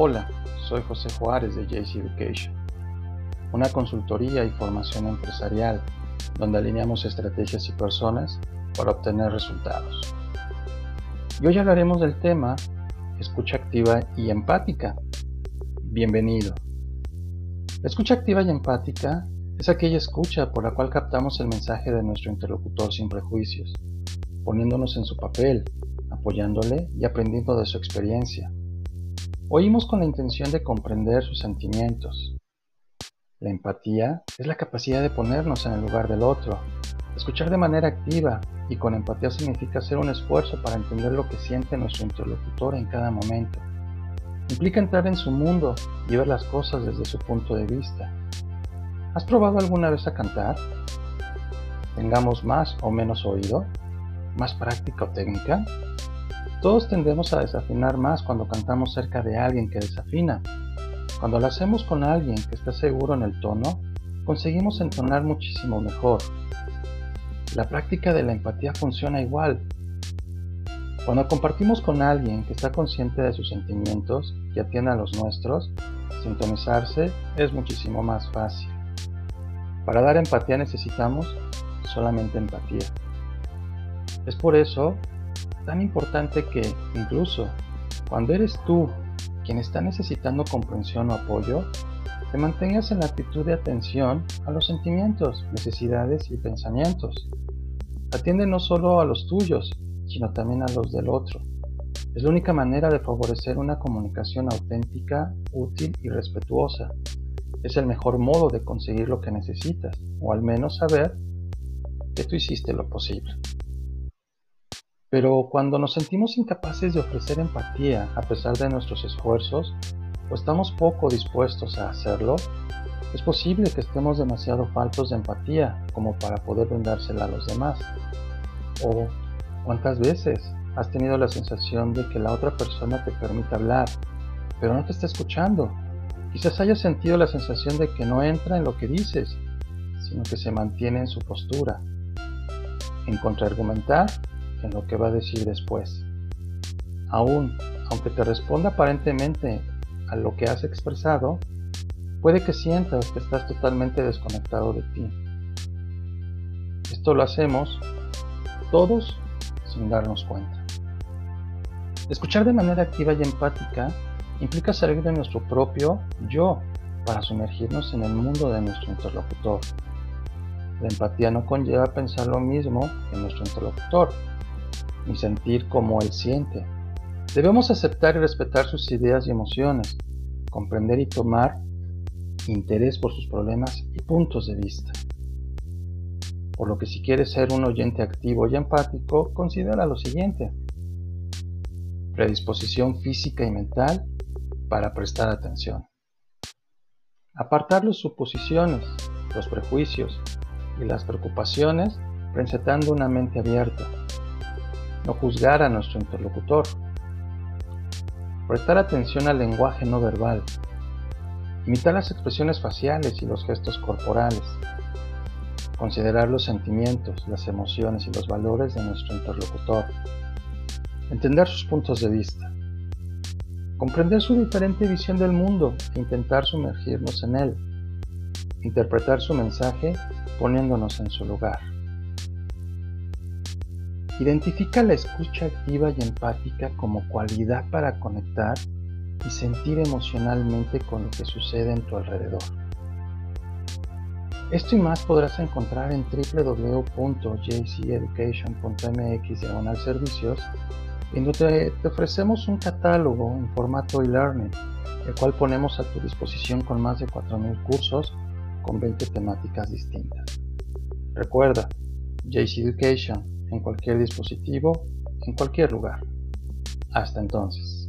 Hola, soy José Juárez de JC Education, una consultoría y formación empresarial donde alineamos estrategias y personas para obtener resultados. Y hoy hablaremos del tema escucha activa y empática. Bienvenido. La escucha activa y empática es aquella escucha por la cual captamos el mensaje de nuestro interlocutor sin prejuicios, poniéndonos en su papel, apoyándole y aprendiendo de su experiencia. Oímos con la intención de comprender sus sentimientos. La empatía es la capacidad de ponernos en el lugar del otro. Escuchar de manera activa y con empatía significa hacer un esfuerzo para entender lo que siente nuestro interlocutor en cada momento. Implica entrar en su mundo y ver las cosas desde su punto de vista. ¿Has probado alguna vez a cantar? ¿Tengamos más o menos oído? ¿Más práctica o técnica? Todos tendemos a desafinar más cuando cantamos cerca de alguien que desafina. Cuando lo hacemos con alguien que está seguro en el tono, conseguimos entonar muchísimo mejor. La práctica de la empatía funciona igual. Cuando compartimos con alguien que está consciente de sus sentimientos y atiende a los nuestros, sintonizarse es muchísimo más fácil. Para dar empatía necesitamos solamente empatía. Es por eso tan importante que incluso cuando eres tú quien está necesitando comprensión o apoyo, te mantengas en la actitud de atención a los sentimientos, necesidades y pensamientos. Atiende no solo a los tuyos, sino también a los del otro. Es la única manera de favorecer una comunicación auténtica, útil y respetuosa. Es el mejor modo de conseguir lo que necesitas, o al menos saber que tú hiciste lo posible. Pero cuando nos sentimos incapaces de ofrecer empatía a pesar de nuestros esfuerzos, o estamos poco dispuestos a hacerlo, es posible que estemos demasiado faltos de empatía como para poder brindársela a los demás. O cuántas veces has tenido la sensación de que la otra persona te permite hablar, pero no te está escuchando. Quizás hayas sentido la sensación de que no entra en lo que dices, sino que se mantiene en su postura. En contraargumentar, en lo que va a decir después. Aún, aunque te responda aparentemente a lo que has expresado, puede que sientas que estás totalmente desconectado de ti. Esto lo hacemos todos sin darnos cuenta. Escuchar de manera activa y empática implica salir de nuestro propio yo para sumergirnos en el mundo de nuestro interlocutor. La empatía no conlleva pensar lo mismo que nuestro interlocutor, ni sentir como él siente. Debemos aceptar y respetar sus ideas y emociones, comprender y tomar interés por sus problemas y puntos de vista. Por lo que si quieres ser un oyente activo y empático, considera lo siguiente. Predisposición física y mental para prestar atención. Apartar las suposiciones, los prejuicios y las preocupaciones presentando una mente abierta, no juzgar a nuestro interlocutor, prestar atención al lenguaje no verbal, imitar las expresiones faciales y los gestos corporales, considerar los sentimientos, las emociones y los valores de nuestro interlocutor, entender sus puntos de vista, comprender su diferente visión del mundo e intentar sumergirnos en él, interpretar su mensaje poniéndonos en su lugar. Identifica la escucha activa y empática como cualidad para conectar y sentir emocionalmente con lo que sucede en tu alrededor. Esto y más podrás encontrar en www.jceducation.mx servicios, en donde te ofrecemos un catálogo en formato e-learning, el cual ponemos a tu disposición con más de 4.000 cursos con 20 temáticas distintas. Recuerda, JC Education en cualquier dispositivo, en cualquier lugar. Hasta entonces.